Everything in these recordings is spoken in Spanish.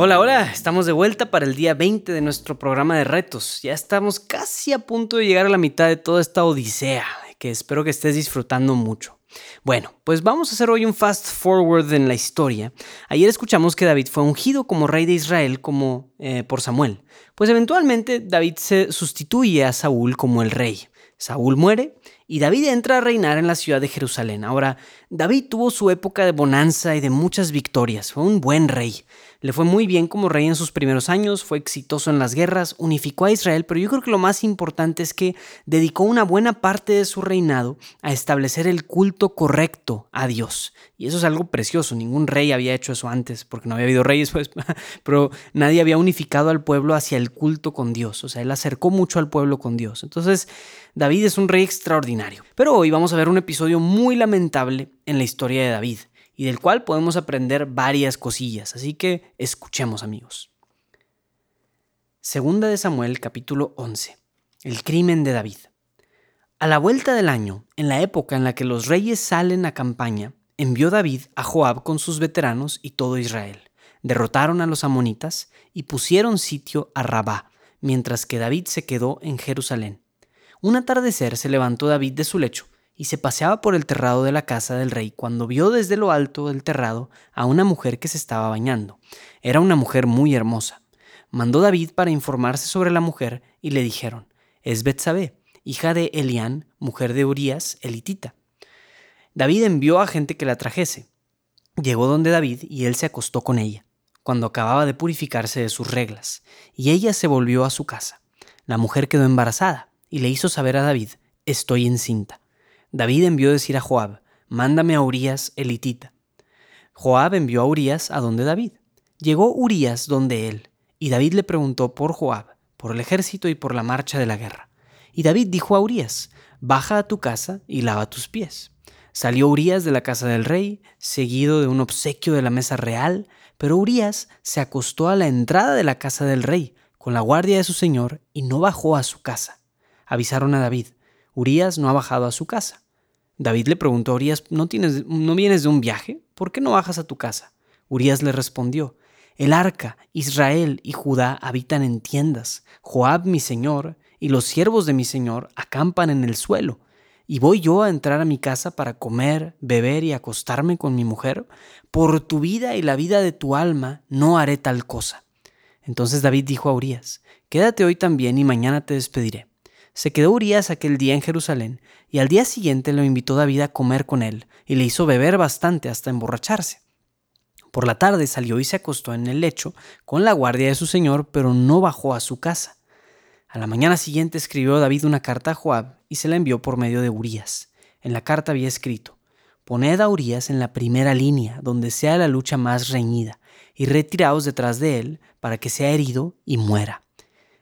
Hola, hola, estamos de vuelta para el día 20 de nuestro programa de retos. Ya estamos casi a punto de llegar a la mitad de toda esta odisea, que espero que estés disfrutando mucho. Bueno, pues vamos a hacer hoy un fast forward en la historia. Ayer escuchamos que David fue ungido como rey de Israel como eh, por Samuel. Pues eventualmente David se sustituye a Saúl como el rey. Saúl muere y David entra a reinar en la ciudad de Jerusalén. Ahora, David tuvo su época de bonanza y de muchas victorias. Fue un buen rey. Le fue muy bien como rey en sus primeros años, fue exitoso en las guerras, unificó a Israel, pero yo creo que lo más importante es que dedicó una buena parte de su reinado a establecer el culto correcto a Dios. Y eso es algo precioso, ningún rey había hecho eso antes, porque no había habido reyes, pues, pero nadie había unificado al pueblo hacia el culto con Dios, o sea, él acercó mucho al pueblo con Dios. Entonces, David es un rey extraordinario. Pero hoy vamos a ver un episodio muy lamentable en la historia de David y del cual podemos aprender varias cosillas, así que escuchemos amigos. Segunda de Samuel capítulo 11. El crimen de David. A la vuelta del año, en la época en la que los reyes salen a campaña, envió David a Joab con sus veteranos y todo Israel. Derrotaron a los amonitas y pusieron sitio a Rabá, mientras que David se quedó en Jerusalén. Un atardecer se levantó David de su lecho y se paseaba por el terrado de la casa del rey cuando vio desde lo alto del terrado a una mujer que se estaba bañando. Era una mujer muy hermosa. Mandó David para informarse sobre la mujer y le dijeron, es Betsabé, hija de Elián, mujer de Urías, elitita. David envió a gente que la trajese. Llegó donde David y él se acostó con ella, cuando acababa de purificarse de sus reglas, y ella se volvió a su casa. La mujer quedó embarazada y le hizo saber a David, estoy encinta. David envió decir a Joab, mándame a Urías elitita. Joab envió a Urías a donde David. Llegó Urías donde él, y David le preguntó por Joab, por el ejército y por la marcha de la guerra. Y David dijo a Urías, baja a tu casa y lava tus pies. Salió Urías de la casa del rey, seguido de un obsequio de la mesa real, pero Urías se acostó a la entrada de la casa del rey, con la guardia de su señor, y no bajó a su casa. Avisaron a David, Urias no ha bajado a su casa. David le preguntó a Urias, ¿no, tienes, ¿no vienes de un viaje? ¿Por qué no bajas a tu casa? Urias le respondió, El arca, Israel y Judá habitan en tiendas, Joab mi señor y los siervos de mi señor acampan en el suelo. ¿Y voy yo a entrar a mi casa para comer, beber y acostarme con mi mujer? Por tu vida y la vida de tu alma no haré tal cosa. Entonces David dijo a Urias, Quédate hoy también y mañana te despediré. Se quedó Urias aquel día en Jerusalén, y al día siguiente lo invitó David a comer con él, y le hizo beber bastante hasta emborracharse. Por la tarde salió y se acostó en el lecho con la guardia de su señor, pero no bajó a su casa. A la mañana siguiente escribió David una carta a Joab y se la envió por medio de Urías. En la carta había escrito: Poned a Urías en la primera línea, donde sea la lucha más reñida, y retiraos detrás de él para que sea herido y muera.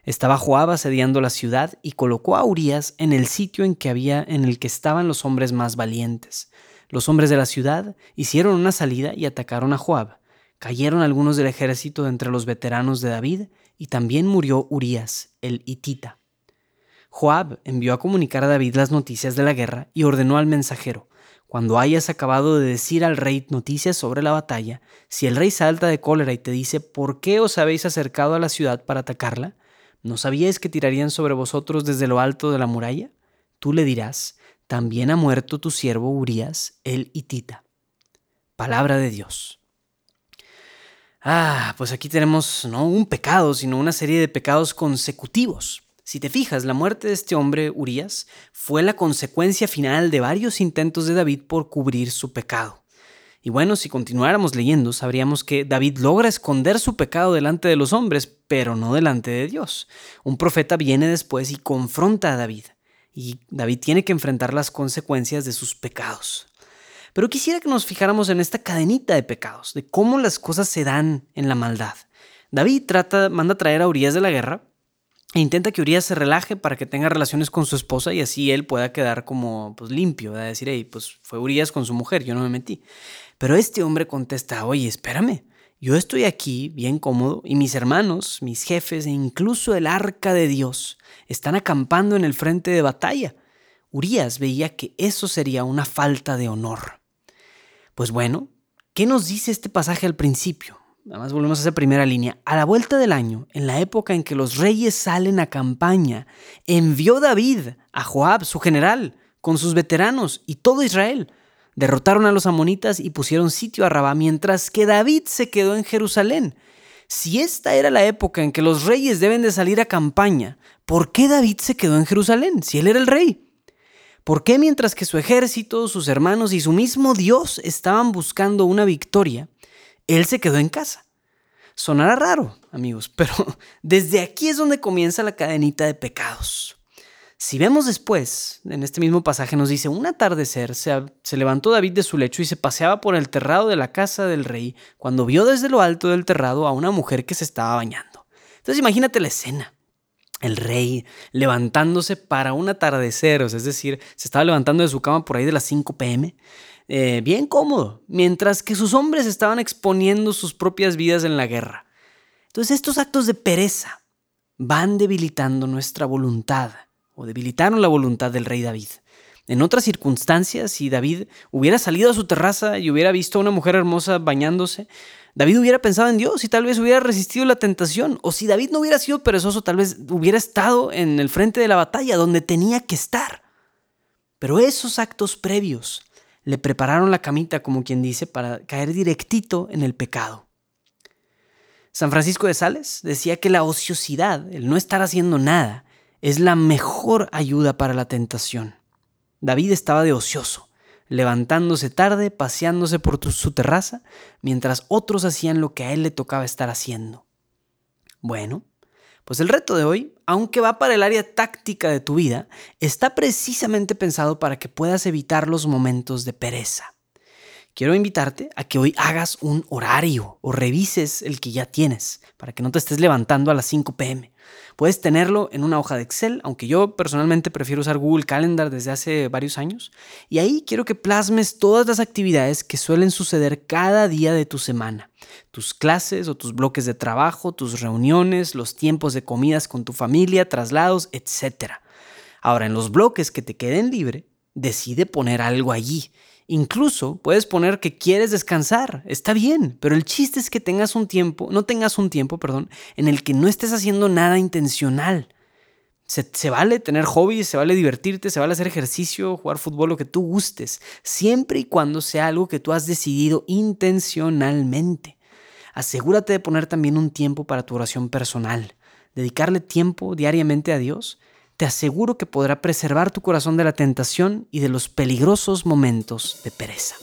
Estaba Joab asediando la ciudad y colocó a Urias en el sitio en que había en el que estaban los hombres más valientes. Los hombres de la ciudad hicieron una salida y atacaron a Joab. Cayeron algunos del ejército de entre los veteranos de David y también murió Urias, el hitita. Joab envió a comunicar a David las noticias de la guerra y ordenó al mensajero, cuando hayas acabado de decir al rey noticias sobre la batalla, si el rey salta de cólera y te dice, ¿por qué os habéis acercado a la ciudad para atacarla? ¿No sabíais que tirarían sobre vosotros desde lo alto de la muralla? Tú le dirás, también ha muerto tu siervo Urias, el hitita. Palabra de Dios. Ah, pues aquí tenemos no un pecado, sino una serie de pecados consecutivos. Si te fijas, la muerte de este hombre, Urias, fue la consecuencia final de varios intentos de David por cubrir su pecado. Y bueno, si continuáramos leyendo, sabríamos que David logra esconder su pecado delante de los hombres, pero no delante de Dios. Un profeta viene después y confronta a David. y David tiene que enfrentar las consecuencias de sus pecados. Pero quisiera que nos fijáramos en esta cadenita de pecados, de cómo las cosas se dan en la maldad. David trata, manda a traer a Urias de la guerra e intenta que Urias se relaje para que tenga relaciones con su esposa y así él pueda quedar como pues, limpio, de decir, hey, pues fue Urias con su mujer, yo no me metí. Pero este hombre contesta, oye, espérame, yo estoy aquí bien cómodo y mis hermanos, mis jefes e incluso el arca de Dios están acampando en el frente de batalla. Urias veía que eso sería una falta de honor. Pues bueno, ¿qué nos dice este pasaje al principio? Además volvemos a esa primera línea. A la vuelta del año, en la época en que los reyes salen a campaña, envió David a Joab, su general, con sus veteranos y todo Israel. Derrotaron a los amonitas y pusieron sitio a Rabá, mientras que David se quedó en Jerusalén. Si esta era la época en que los reyes deben de salir a campaña, ¿por qué David se quedó en Jerusalén si él era el rey? ¿Por qué mientras que su ejército, sus hermanos y su mismo Dios estaban buscando una victoria, él se quedó en casa? Sonará raro, amigos, pero desde aquí es donde comienza la cadenita de pecados. Si vemos después, en este mismo pasaje nos dice, un atardecer se, levantó David de su lecho y se paseaba por el terrado de la casa del rey cuando vio desde lo alto del terrado a una mujer que se estaba bañando. Entonces imagínate la escena el rey levantándose para un atardecer, es decir, se estaba levantando de su cama por ahí de las 5 pm, eh, bien cómodo, mientras que sus hombres estaban exponiendo sus propias vidas en la guerra. Entonces estos actos de pereza van debilitando nuestra voluntad, o debilitaron la voluntad del rey David. En otras circunstancias, si David hubiera salido a su terraza y hubiera visto a una mujer hermosa bañándose, David hubiera pensado en Dios y tal vez hubiera resistido la tentación. O si David no hubiera sido perezoso, tal vez hubiera estado en el frente de la batalla donde tenía que estar. Pero esos actos previos le prepararon la camita, como quien dice, para caer directito en el pecado. San Francisco de Sales decía que la ociosidad, el no estar haciendo nada, es la mejor ayuda para la tentación. David estaba de ocioso levantándose tarde, paseándose por su terraza, mientras otros hacían lo que a él le tocaba estar haciendo. Bueno, pues el reto de hoy, aunque va para el área táctica de tu vida, está precisamente pensado para que puedas evitar los momentos de pereza. Quiero invitarte a que hoy hagas un horario o revises el que ya tienes, para que no te estés levantando a las 5 pm. Puedes tenerlo en una hoja de Excel, aunque yo personalmente prefiero usar Google Calendar desde hace varios años. Y ahí quiero que plasmes todas las actividades que suelen suceder cada día de tu semana. Tus clases o tus bloques de trabajo, tus reuniones, los tiempos de comidas con tu familia, traslados, etc. Ahora, en los bloques que te queden libre, decide poner algo allí Incluso puedes poner que quieres descansar, está bien, pero el chiste es que tengas un tiempo, no tengas un tiempo, perdón, en el que no estés haciendo nada intencional. Se, se, vale tener hobbies, se vale divertirte, se vale hacer ejercicio, jugar fútbol, lo que tú gustes, siempre y cuando sea algo que tú has decidido intencionalmente. Asegúrate de poner también un tiempo para tu oración personal, dedicarle tiempo diariamente a Dios te aseguro que podrá preservar tu corazón de la tentación y de los peligrosos momentos de pereza.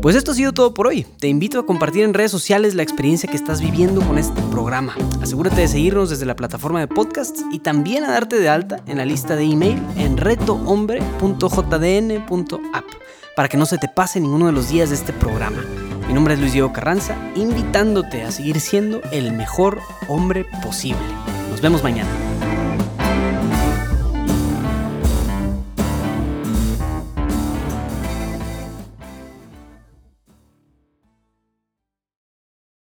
Pues esto ha sido todo por hoy. Te invito a compartir en redes sociales la experiencia que estás viviendo con este programa. Asegúrate de seguirnos desde la plataforma de podcasts y también a darte de alta en la lista de email en retohombre.jdn.app para que no se te pase ninguno de los días de este programa. Mi nombre es Luis Diego Carranza, invitándote a seguir siendo el mejor hombre posible. Nos vemos mañana.